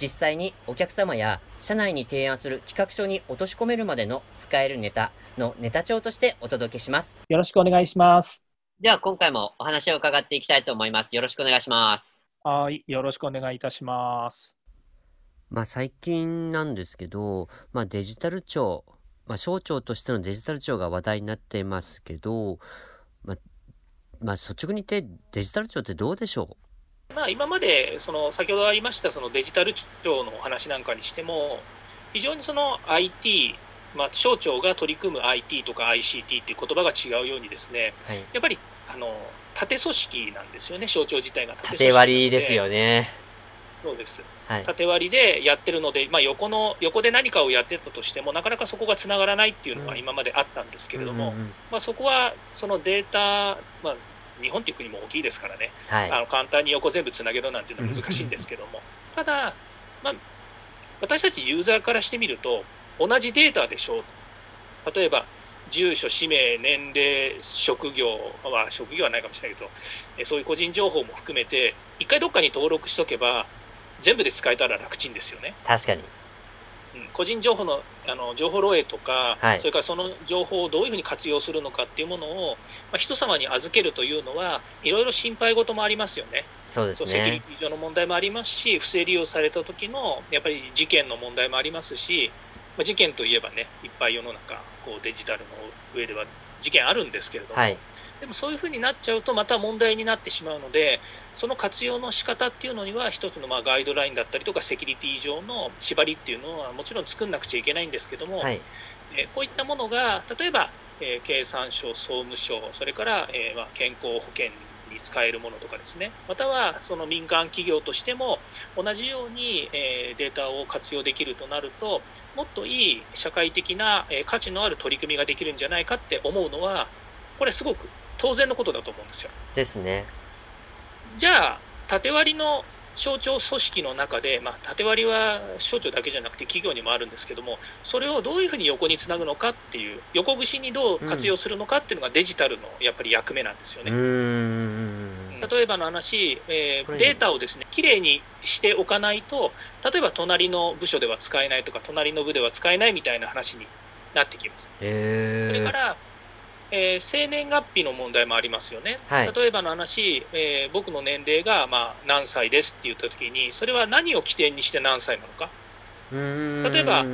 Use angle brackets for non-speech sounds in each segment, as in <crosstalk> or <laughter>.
実際にお客様や社内に提案する企画書に落とし込めるまでの使えるネタのネタ帳としてお届けします。よろしくお願いします。では今回もお話を伺っていきたいと思います。よろしくお願いします。はいよろしくお願いいたします。まあ最近なんですけど、まあデジタル庁、まあ省庁としてのデジタル庁が話題になっていますけど、まあ、まあ率直に言ってデジタル庁ってどうでしょう？まあ今までその先ほどありましたそのデジタル庁のお話なんかにしても非常にその IT まあ、省庁が取り組む IT とか ICT っていう言葉が違うようにですね、はい、やっぱりあの縦組織なんですよね省庁自体が縦割りですよね。そうです。はい、縦割りでやってるので、まあ、横の横で何かをやってたとしてもなかなかそこがつながらないっていうのが今まであったんですけれども、まあ、そこはそのデータ、まあ、日本っていう国も大きいですからね、はい、あの簡単に横全部つなげるなんていうのは難しいんですけどもただ、まあ、私たちユーザーからしてみると同じデータでしょうと例えば住所、氏名、年齢、職業は、職業はないかもしれないけど、そういう個人情報も含めて、一回どっかに登録しとけば、全部で使えたら楽ちんですよね。確かに。うん、個人情報のあの情報漏洩とか、はい、それからその情報をどういうふうに活用するのかっていうものを、まあ、人様に預けるというのは、いろいろ心配事もありますよね。そうですね。セキュリティ上の問題もありますし、不正利用された時のやっぱり事件の問題もありますし、まあ、事件といえばね、いっぱい世の中、こうデジタルの上では事件あるんですけれども、はい、でもそういうふうになっちゃうとまた問題になってしまうのでその活用の仕方っていうのには一つのまあガイドラインだったりとかセキュリティ上の縛りっていうのはもちろん作んなくちゃいけないんですけども、はい、えこういったものが例えば、え経産省総務省それから、えまあ、健康保険に使えるものとかですねまたはその民間企業としても同じように、えデータを活用できるとなるともっといい社会的な、え価値のある取り組みができるんじゃないかって思うのはこれすごく当然のことだと思うんですよ。ですね。じゃあ、縦割りの省庁組織の中で、まあ、縦割りは省庁だけじゃなくて企業にもあるんですけども、それをどういうふうに横につなぐのかっていう、横串にどう活用するのかっていうのがデジタルのやっぱり役目なんですよね。例えばの話、えー、データをですね、きれいにしておかないと、例えば隣の部署では使えないとか、隣の部では使えないみたいな話になってきます。それから、えー、生年月日の問題もありますよね、はい、例えばの話、えー、僕の年齢が、まあ、何歳ですって言ったときに、それは何を起点にして何歳なのか。例えば、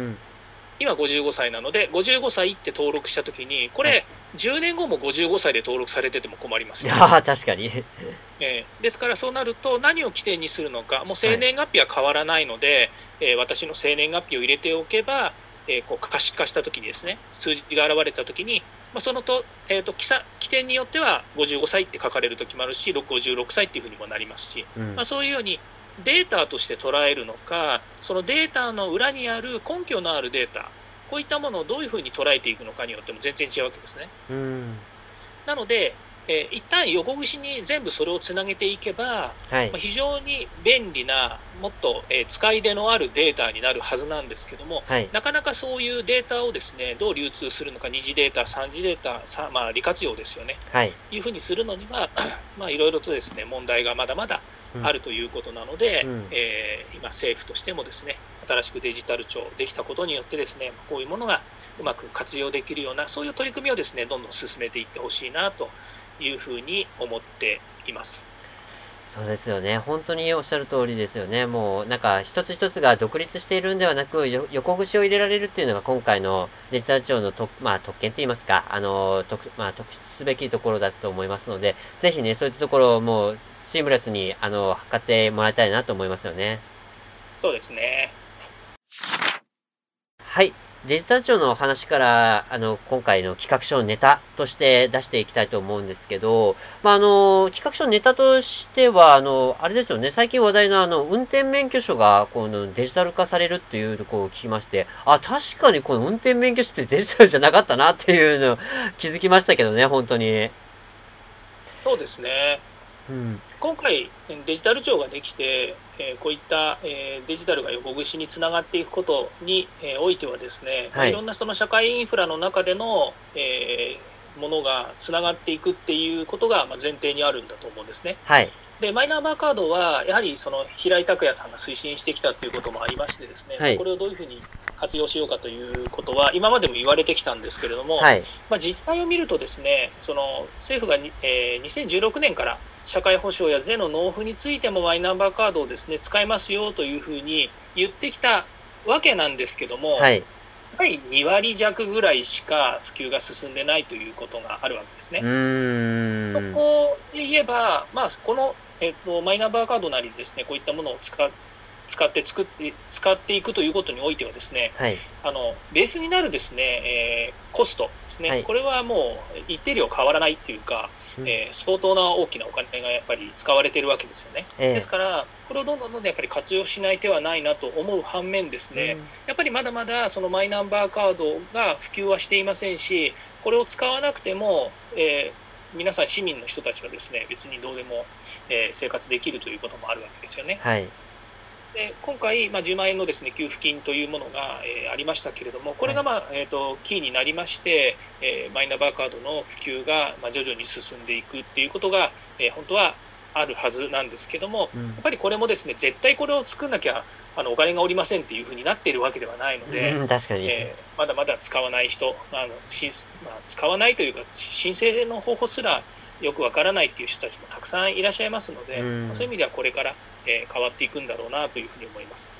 今55歳なので、55歳って登録したときに、これ、はい、10年後も55歳で登録されてても困りますよ、ね、あ確かに、えー、ですからそうなると、何を起点にするのか、もう生年月日は変わらないので、はい、えー、私の生年月日を入れておけば、えー、こう可視化したときにですね、数字が現れたときに、まあ、そのと、えーと、起起点によっては55歳って書かれる時もあるし56歳っていうふうにもなりますし、うん、まあ、そういうようにデータとして捉えるのかそのデータの裏にある根拠のあるデータこういったものをどういうふうに捉えていくのかによっても全然違うわけですね。うん、なのでえー、一旦横串に全部それをつなげていけば、はい、まあ、非常に便利なもっと、えー、使い出のあるデータになるはずなんですけども、はい、なかなかそういうデータをですねどう流通するのか二次データ三次データさ、まあ、利活用ですよね、はい、いうふうにするのには <clears throat> まあいろいろとですね問題がまだまだあるということなので、うん、えー、今政府としてもですね新しくデジタル庁できたことによってですねこういうものがうまく活用できるようなそういう取り組みをですねどんどん進めていってほしいなというふうに思っています。そうですよね。本当におっしゃる通りですよね。もう、なんか、一つ一つが独立しているんではなく、横串を入れられるっていうのが今回のデジタル庁のと、まあ、特権といいますか、あの、特、まあ、特筆すべきところだと思いますので、ぜひね、そういったところをもう、シームレスに、あの、測ってもらいたいなと思いますよね。そうですね。はい。デジタル庁の話から、あの、今回の企画書のネタとして出していきたいと思うんですけど、まあ、あの、企画書のネタとしては、あの、あれですよね、最近話題のあの、運転免許証が、このデジタル化されるっていうところを聞きまして、あ、確かにこの運転免許証ってデジタルじゃなかったなっていうのを気づきましたけどね、本当に。そうですね。うん、今回、デジタル庁ができて、えこういった、えデジタルが横串につながっていくことに、えおいてはですね、はい、いろんなその社会インフラの中での、えものがつながっていくっていうことが前提にあるんだと思うんですね。はい、でマイナンバーカードはやはりその平井拓也さんが推進してきたということもありましてですね、はい、これをどういうふうに活用しようかということは今までも言われてきたんですけれども、はい、まあ、実態を見るとですねその政府が、えー、2016年から社会保障や税の納付についてもマイナンバーカードをですね使えますよというふうに言ってきたわけなんですけども、はい、やっぱり2割弱ぐらいしか普及が進んでないということがあるわけですね。そこで言えば、まあ、この、えっと、マイナンバーカードなりですねこういったものを使使って作って使っていくということにおいてはですね、はい、あのベースになるですね、えー、コストですね、はい、これはもう一定量変わらないっていうか、うん、えー、相当な大きなお金がやっぱり使われてるわけですよね。えー、ですからこれをどんどんどんどんやっぱり活用しない手はないなと思う反面ですね、うん、やっぱりまだまだそのマイナンバーカードが普及はしていませんしこれを使わなくても、えー皆さん市民の人たちはですね別にどうでも、えー、生活できるということもあるわけですよね。はい、で今回、まあ、10万円のです、ね、給付金というものが、えー、ありましたけれども、これが、まあえーと、キーになりまして、えー、マイナンバーカードの普及が、まあ、徐々に進んでいくっていうことが、えー、本当はあるはずなんですけども、うん、やっぱりこれもですね絶対これを作んなきゃあのお金がおりませんっていうふうになっているわけではないので、うん、確かに。えー、まだまだ使わない人あのし、まあ、使わないというか申請の方法すらよくわからないっていう人たちもたくさんいらっしゃいますので、うん、そういう意味ではこれからえー、変わっていくんだろうなというふうに思います。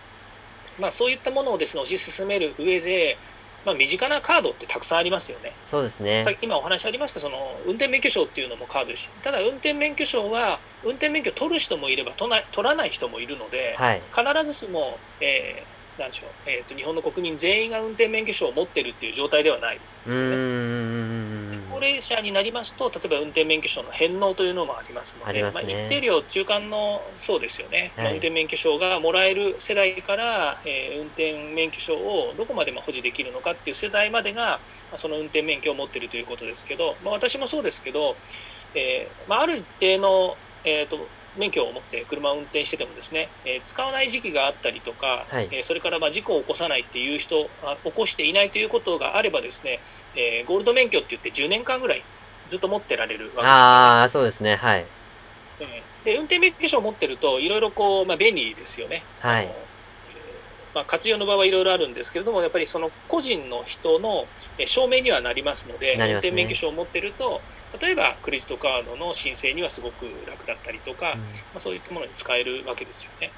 まあ、そういったものをですね推し進める上で、まあ、身近なカードってたくさんありますよね。そうですね。さっき今お話ありましたその運転免許証っていうのもカードですし、ただ運転免許証は運転免許取る人もいれば取らない人もいるので、はい、必ずしも、えー、なんでしょう、えーと、日本の国民全員が運転免許証を持ってるっていう状態ではないですよね。齢者になりますと、例えば運転免許証の返納というのもありますので、ま、ね、まあ、一定量、中間のそうですよね、はい、運転免許証がもらえる世代から、えー、運転免許証をどこまで保持できるのかっていう世代までが、まあ、その運転免許を持っているということですけど、まあ、私もそうですけど、えーまあ、ある一定の、えーと免許を持って車を運転しててもですね、えー、使わない時期があったりとか、はい、えー、それからまあ事故を起こさないっていう人あ、起こしていないということがあればですね、えー、ゴールド免許って言って10年間ぐらいずっと持ってられるわけですよ、ね。ああ、そうですね、はい。で運転免許証を持ってると、いろいろこう、まあ、便利ですよね。はい。まあ、活用の場はいろいろあるんですけれども、やっぱりその個人の人の証明にはなりますので、ね、運転免許証を持ってると、例えばクレジットカードの申請にはすごく楽だったりとか、うん、まあ、そういったものに使えるわけですよね。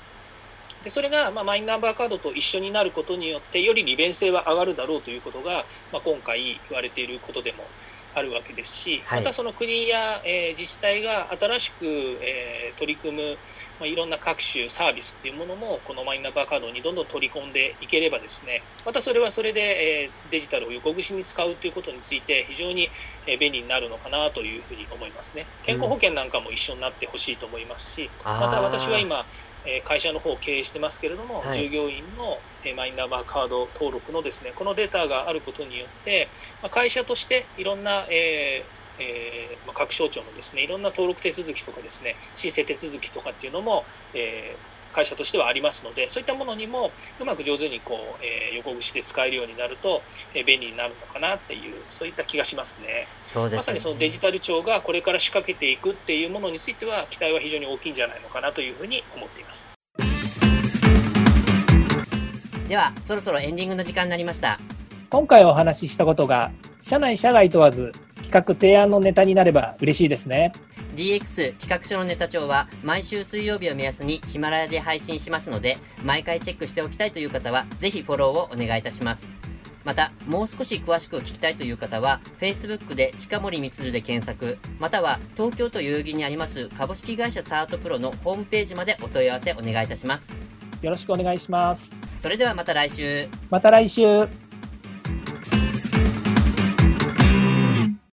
でそれが、まあ、マイナンバーカードと一緒になることによって、より利便性は上がるだろうということが、まあ、今回言われていることでもあるわけですし、はい、またその国や、えー、自治体が新しく、えー、取り組む、まあ、いろんな各種サービスっていうものもこのマイナンバーカードにどんどん取り込んでいければですねまたそれはそれで、えー、デジタルを横串に使うということについて非常に、え便利になるのかなというふうに思いますね。健康保険なんかも一緒になってほしいと思いますし、うん、また私は今え会社の方を経営してますけれども、はい、従業員のマイナンバーカード登録のですねこのデータがあることによって、ま会社としていろんな、えーえー、ま各省庁のですねいろんな登録手続きとかですね申請手続きとかっていうのも、えー会社としてはありますので、そういったものにもうまく上手にこう、えー、横串で使えるようになると、えー、便利になるのかなっていう、そういった気がしますね。そうですねまさにそのデジタル庁がこれから仕掛けていくっていうものについては、期待は非常に大きいんじゃないのかなというふうに思っています。では、そろそろエンディングの時間になりました。今回お話ししたことが、社内社外問わず、企画提案のネタになれば嬉しいですね。DX 企画書のネタ帳は毎週水曜日を目安にヒマラヤで配信しますので、毎回チェックしておきたいという方は、ぜひフォローをお願いいたします。また、もう少し詳しく聞きたいという方は、Facebook で近森光で検索、または東京都代々木にあります株式会社サートプロのホームページまでお問い合わせお願いいたします。よろしくお願いします。それではまた来週。また来週。